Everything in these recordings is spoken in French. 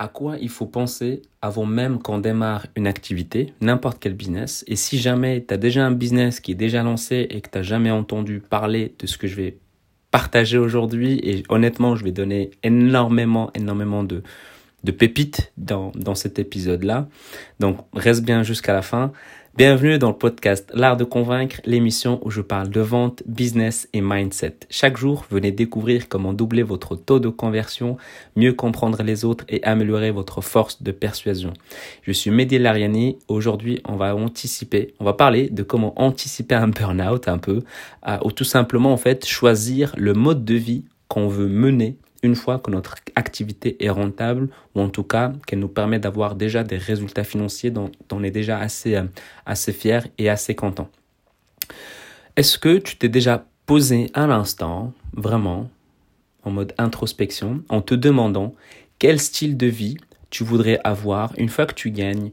à quoi il faut penser avant même qu'on démarre une activité, n'importe quel business. Et si jamais tu as déjà un business qui est déjà lancé et que tu n'as jamais entendu parler de ce que je vais partager aujourd'hui, et honnêtement, je vais donner énormément, énormément de, de pépites dans, dans cet épisode-là. Donc, reste bien jusqu'à la fin. Bienvenue dans le podcast L'Art de Convaincre, l'émission où je parle de vente, business et mindset. Chaque jour, venez découvrir comment doubler votre taux de conversion, mieux comprendre les autres et améliorer votre force de persuasion. Je suis Mehdi Lariani. Aujourd'hui, on va anticiper, on va parler de comment anticiper un burn-out un peu, ou tout simplement en fait choisir le mode de vie qu'on veut mener une fois que notre activité est rentable, ou en tout cas qu'elle nous permet d'avoir déjà des résultats financiers dont, on est déjà assez, euh, assez fier et assez content. Est-ce que tu t'es déjà posé un instant, vraiment, en mode introspection, en te demandant quel style de vie tu voudrais avoir une fois que tu gagnes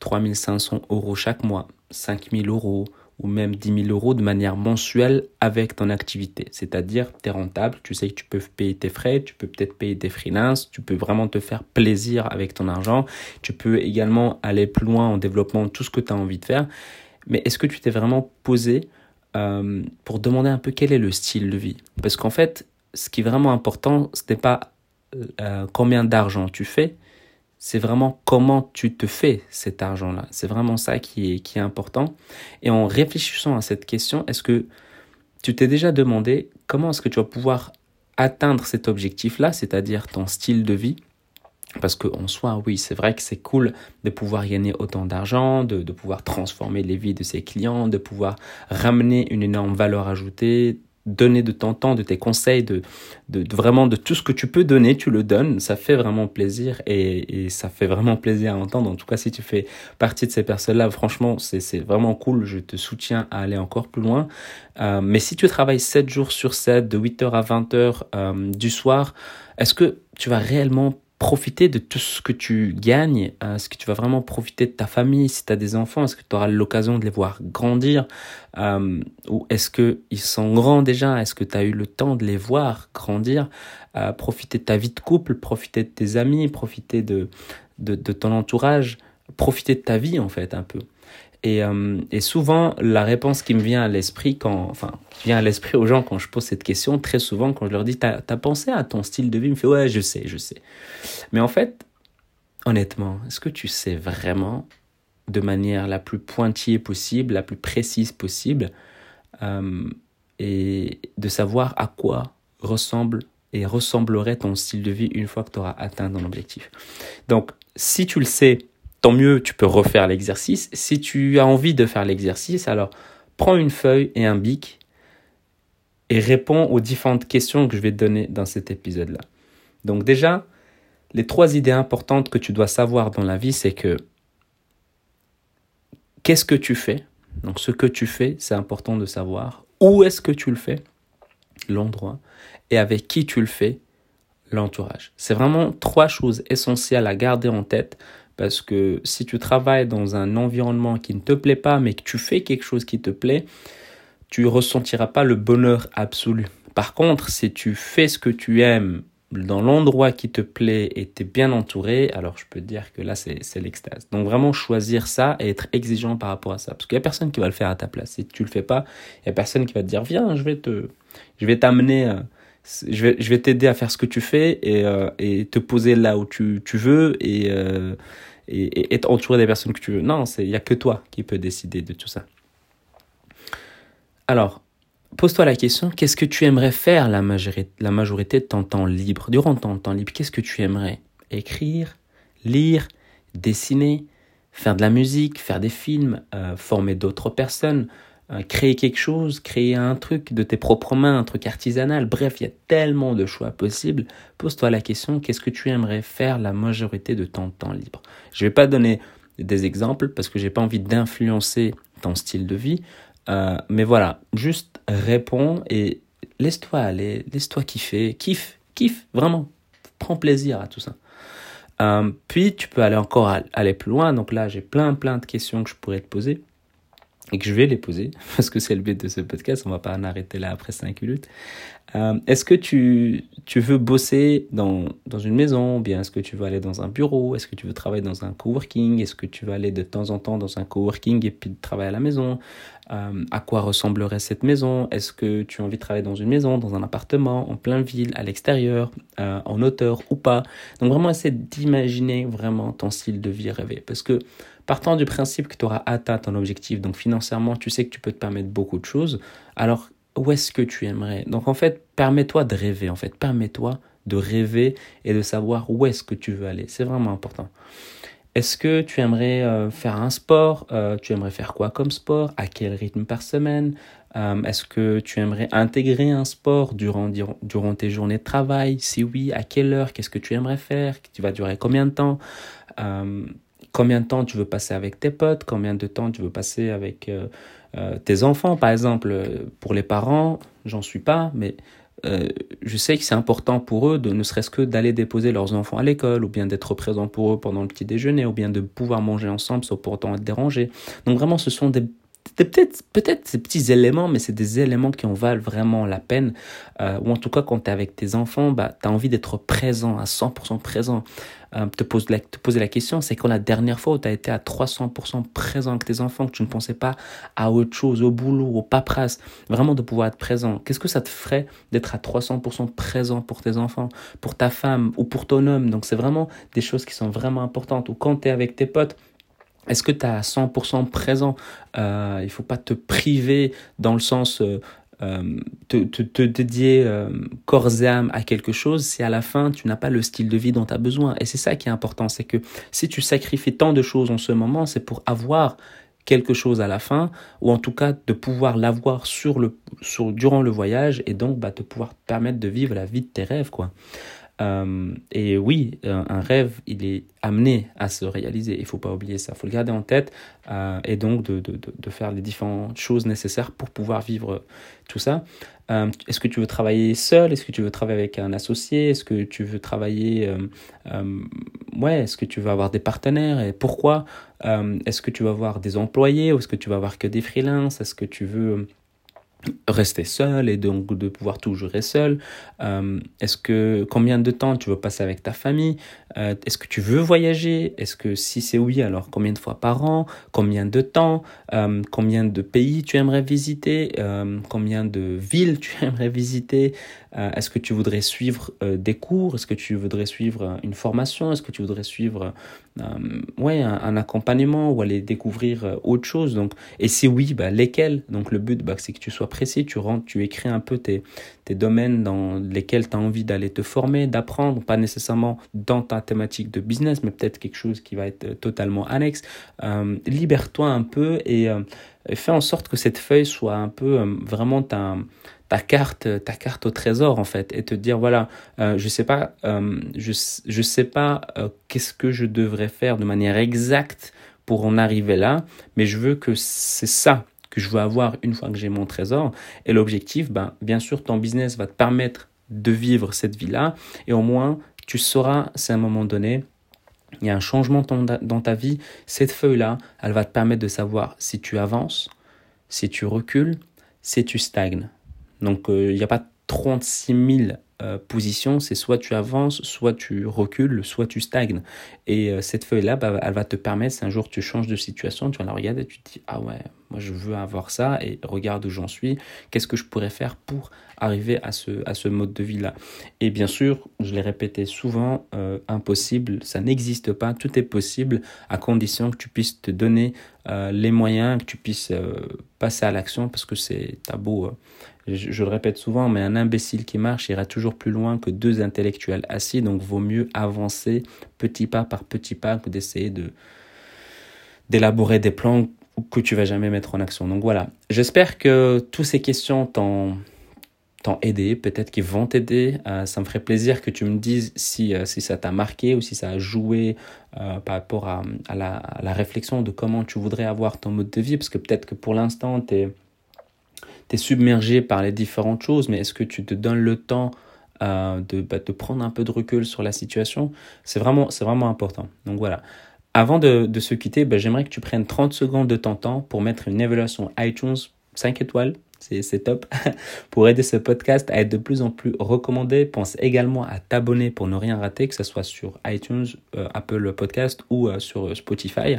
3500 euros chaque mois, 5000 euros, ou même 10 000 euros de manière mensuelle avec ton activité. C'est-à-dire, tu es rentable, tu sais que tu peux payer tes frais, tu peux peut-être payer tes freelances, tu peux vraiment te faire plaisir avec ton argent, tu peux également aller plus loin en développant tout ce que tu as envie de faire. Mais est-ce que tu t'es vraiment posé euh, pour demander un peu quel est le style de vie? Parce qu'en fait, ce qui est vraiment important, ce n'est pas euh, combien d'argent tu fais, c'est vraiment comment tu te fais cet argent-là. C'est vraiment ça qui est, qui est important. Et en réfléchissant à cette question, est-ce que tu t'es déjà demandé comment est-ce que tu vas pouvoir atteindre cet objectif-là, c'est-à-dire ton style de vie? Parce qu'en soi, oui, c'est vrai que c'est cool de pouvoir gagner autant d'argent, de, de pouvoir transformer les vies de ses clients, de pouvoir ramener une énorme valeur ajoutée, donner de ton temps, de tes conseils, de, de, vraiment de tout ce que tu peux donner, tu le donnes. Ça fait vraiment plaisir et, et, ça fait vraiment plaisir à entendre. En tout cas, si tu fais partie de ces personnes-là, franchement, c'est vraiment cool. Je te soutiens à aller encore plus loin. Euh, mais si tu travailles 7 jours sur 7, de 8h à 20h euh, du soir, est-ce que tu vas réellement profiter de tout ce que tu gagnes euh, Est-ce que tu vas vraiment profiter de ta famille Si tu as des enfants, est-ce que tu auras l'occasion de les voir grandir euh, Ou est-ce qu'ils sont grands déjà Est-ce que tu as eu le temps de les voir grandir euh, Profiter de ta vie de couple, profiter de tes amis, profiter de, de, de ton entourage, profiter de ta vie en fait un peu. Et, euh, et, souvent, la réponse qui me vient à l'esprit, quand, enfin, qui vient à l'esprit aux gens quand je pose cette question, très souvent, quand je leur dis, t'as as pensé à ton style de vie, ils me fait, ouais, je sais, je sais. Mais en fait, honnêtement, est-ce que tu sais vraiment, de manière la plus pointillée possible, la plus précise possible, euh, et de savoir à quoi ressemble et ressemblerait ton style de vie une fois que tu auras atteint ton objectif? Donc, si tu le sais, tant mieux, tu peux refaire l'exercice. Si tu as envie de faire l'exercice, alors prends une feuille et un bic et réponds aux différentes questions que je vais te donner dans cet épisode-là. Donc déjà, les trois idées importantes que tu dois savoir dans la vie, c'est que qu'est-ce que tu fais? Donc ce que tu fais, c'est important de savoir. Où est-ce que tu le fais L'endroit. Et avec qui tu le fais L'entourage. C'est vraiment trois choses essentielles à garder en tête parce que si tu travailles dans un environnement qui ne te plaît pas, mais que tu fais quelque chose qui te plaît, tu ressentiras pas le bonheur absolu. Par contre, si tu fais ce que tu aimes dans l'endroit qui te plaît et tu es bien entouré, alors je peux te dire que là, c'est l'extase. Donc vraiment choisir ça et être exigeant par rapport à ça. Parce qu'il n'y a personne qui va le faire à ta place. Si tu le fais pas, il n'y a personne qui va te dire, viens, je vais te, je vais t'amener, euh, je vais, je vais t'aider à faire ce que tu fais et, euh, et te poser là où tu, tu veux et, euh, et, être entouré des personnes que tu veux. Non, il n'y a que toi qui peux décider de tout ça. Alors, pose-toi la question, qu'est-ce que tu aimerais faire la majorité, la majorité de ton temps libre Durant ton temps libre, qu'est-ce que tu aimerais? Écrire, lire, dessiner, faire de la musique, faire des films, euh, former d'autres personnes, créer quelque chose, créer un truc de tes propres mains, un truc artisanal. Bref, il y a tellement de choix possibles. Pose-toi la question, qu'est-ce que tu aimerais faire la majorité de ton temps libre? Je ne vais pas donner des exemples parce que j'ai pas envie d'influencer ton style de vie. Euh, mais voilà, juste réponds et laisse-toi aller, laisse-toi kiffer, kiffe, kiffe, vraiment. Prends plaisir à tout ça. Euh, puis tu peux aller encore aller plus loin. Donc là, j'ai plein plein de questions que je pourrais te poser et que je vais les poser, parce que c'est le but de ce podcast, on va pas en arrêter là après 5 minutes. Euh, est-ce que tu, tu veux bosser dans, dans une maison ou bien est-ce que tu veux aller dans un bureau Est-ce que tu veux travailler dans un coworking Est-ce que tu veux aller de temps en temps dans un coworking et puis travailler à la maison? Euh, À quoi ressemblerait cette maison? Est-ce que tu as envie de travailler dans une maison, dans un appartement, en plein ville, à l'extérieur, euh, en hauteur ou pas? Donc vraiment essaie d'imaginer vraiment ton style de vie rêvé. Parce que partant du principe que tu auras atteint ton objectif, donc financièrement tu sais que tu peux te permettre beaucoup de choses, alors où est-ce que tu aimerais? Donc en fait, permets-toi de rêver, en fait, permets-toi de rêver et de savoir où est-ce que tu veux aller. C'est vraiment important. Est-ce que tu aimerais euh, faire un sport euh, Tu aimerais faire quoi comme sport? À quel rythme par semaine? Euh, Est-ce que tu aimerais intégrer un sport durant, durant tes journées de travail? Si oui, à quelle heure? Qu'est-ce que tu aimerais faire? Tu vas durer combien de temps? Combien de temps tu veux passer avec tes potes? Combien de temps tu veux passer avec tes enfants, par exemple, pour les parents, j'en suis pas, mais euh, je sais que c'est important pour eux de ne serait-ce que d'aller déposer leurs enfants à l'école, ou bien d'être présent pour eux pendant le petit déjeuner, ou bien de pouvoir manger ensemble sans pour autant être dérangé. Donc vraiment, ce sont des peut-être peut-être ces petits éléments mais c'est des éléments qui en valent vraiment la peine ou en tout cas quand tu es avec tes enfants bah tu as envie d'être présent à 100% présent euh, te, pose la, te poser la question, c'est quand la dernière fois où tu as été à 300% présent avec tes enfants, que tu ne pensais pas à autre chose, au boulot, au paperasse, vraiment de pouvoir être présent. Qu'est-ce que ça te ferait d'être à 300% présent pour tes enfants, pour ta femme ou pour ton homme? Donc c'est vraiment des choses qui sont vraiment importantes. Ou quand tu es avec tes potes, est-ce que tu es à 100% présent? Euh, Il faut pas te priver dans le sens euh, euh, te, te, dédier euh, corps et âme à quelque chose si à la fin tu n'as pas le style de vie dont tu as besoin. Et c'est ça qui est important, c'est que si tu sacrifies tant de choses en ce moment, c'est pour avoir quelque chose à la fin, ou en tout cas de pouvoir l'avoir sur le, sur, durant le voyage, et donc bah, de pouvoir te permettre de vivre la vie de tes rêves. quoi. Euh, et oui, un rêve, il est amené à se réaliser. Il faut pas oublier ça. Il faut le garder en tête euh, et donc de, faire les différentes choses nécessaires pour pouvoir vivre tout ça. Euh, est-ce que tu veux travailler seul? Est-ce que tu veux travailler avec un associé? Est-ce que tu veux travailler... ouais, est-ce que tu veux avoir des partenaires? Et pourquoi? Est-ce que tu vas avoir des employés? Ou est-ce que tu vas avoir que des freelances? Est-ce que tu veux rester seul et donc de pouvoir toujours être seul. Euh, Est-ce que combien de temps tu veux passer avec ta famille? Euh, Est-ce que tu veux voyager? Est-ce que si c'est oui, alors combien de fois par an? Combien de temps? Euh, Combien de pays tu aimerais visiter? Combien de villes tu aimerais visiter? Est-ce que tu voudrais suivre des cours? Est-ce que tu voudrais suivre une formation? Est-ce que tu voudrais suivre ouais, un, accompagnement ou aller découvrir autre chose? Donc, Et si oui, bah, lesquels? Donc le but, bah, c'est que tu sois précis, tu rentres, tu écris un peu tes, tes domaines dans lesquels tu as envie d'aller te former, d'apprendre, pas nécessairement dans ta thématique de business, mais peut-être quelque chose qui va être totalement annexe. Euh, libère-toi un peu et, euh, fais en sorte que cette feuille soit un peu euh, vraiment ta, ta carte ta carte au trésor en fait et te dire voilà je sais pas je je sais pas qu'est-ce que je devrais faire de manière exacte pour en arriver là mais je veux que c'est ça que je veux avoir une fois que j'ai mon trésor. Et l'objectif, ben, bien sûr, ton business va te permettre de vivre cette vie-là. Et au moins, tu sauras à un moment donné, il y a un changement dans ta vie, cette feuille-là, elle va te permettre de savoir si tu avances, si tu recules, si tu stagnes. Donc, euh, il n'y a pas 36 000 euh, position, c'est soit tu avances, soit tu recules, soit tu stagnes. Et euh, cette feuille-là, bah, elle va te permettre, si un jour tu changes de situation, tu la regarder et tu te dis, ah ouais, moi je veux avoir ça et regarde où j'en suis, qu'est-ce que je pourrais faire pour arriver à ce, à ce mode de vie-là. Et bien sûr, je l'ai répété souvent, euh, impossible, ça n'existe pas, tout est possible à condition que tu puisses te donner les moyens, que tu puisses passer à l'action parce que c'est tabou je, le répète souvent, mais un imbécile qui marche ira toujours plus loin que deux intellectuels assis, donc vaut mieux avancer petit pas par petit pas que d'essayer de d'élaborer des plans que tu vas jamais mettre en action. Donc voilà, j'espère que toutes ces questions t'ont t'ont aidé, peut-être qu'ils vont t'aider. Euh, ça me ferait plaisir que tu me dises si, euh, si ça t'a marqué ou si ça a joué euh, par rapport à, la, à, la, réflexion de comment tu voudrais avoir ton mode de vie, parce que peut-être que pour l'instant, tu es tu es submergé par les différentes choses, mais est-ce que tu te donnes le temps euh, de, bah, de, prendre un peu de recul sur la situation? C'est vraiment, vraiment important. Donc voilà. Avant de, de se quitter, bah, j'aimerais que tu prennes 30 secondes de ton temps pour mettre une évaluation iTunes 5 étoiles c'est top. pour aider ce podcast à être de plus en plus recommandé, pense également à t'abonner pour ne rien rater, que ce soit sur iTunes, euh, Apple Podcast ou euh, sur Spotify.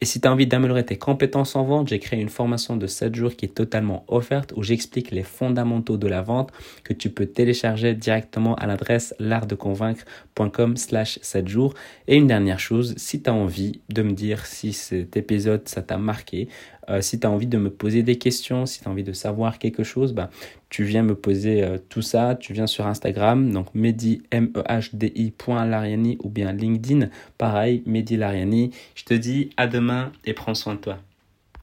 Et si tu as envie d'améliorer tes compétences en vente, j'ai créé une formation de 7 jours qui est totalement offerte où j'explique les fondamentaux de la vente que tu peux télécharger directement à l'adresse l'artdeconvaincre.com slash 7 jours. Et une dernière chose, si tu as envie de me dire si cet épisode ça t'a marqué, euh, si tu as envie de me poser des questions, si tu as envie de savoir quelque chose, bah, tu viens me poser euh, tout ça. Tu viens sur Instagram, donc mehdi, e ou bien LinkedIn, pareil, Mehdi Lariani. Je te dis à demain et prends soin de toi.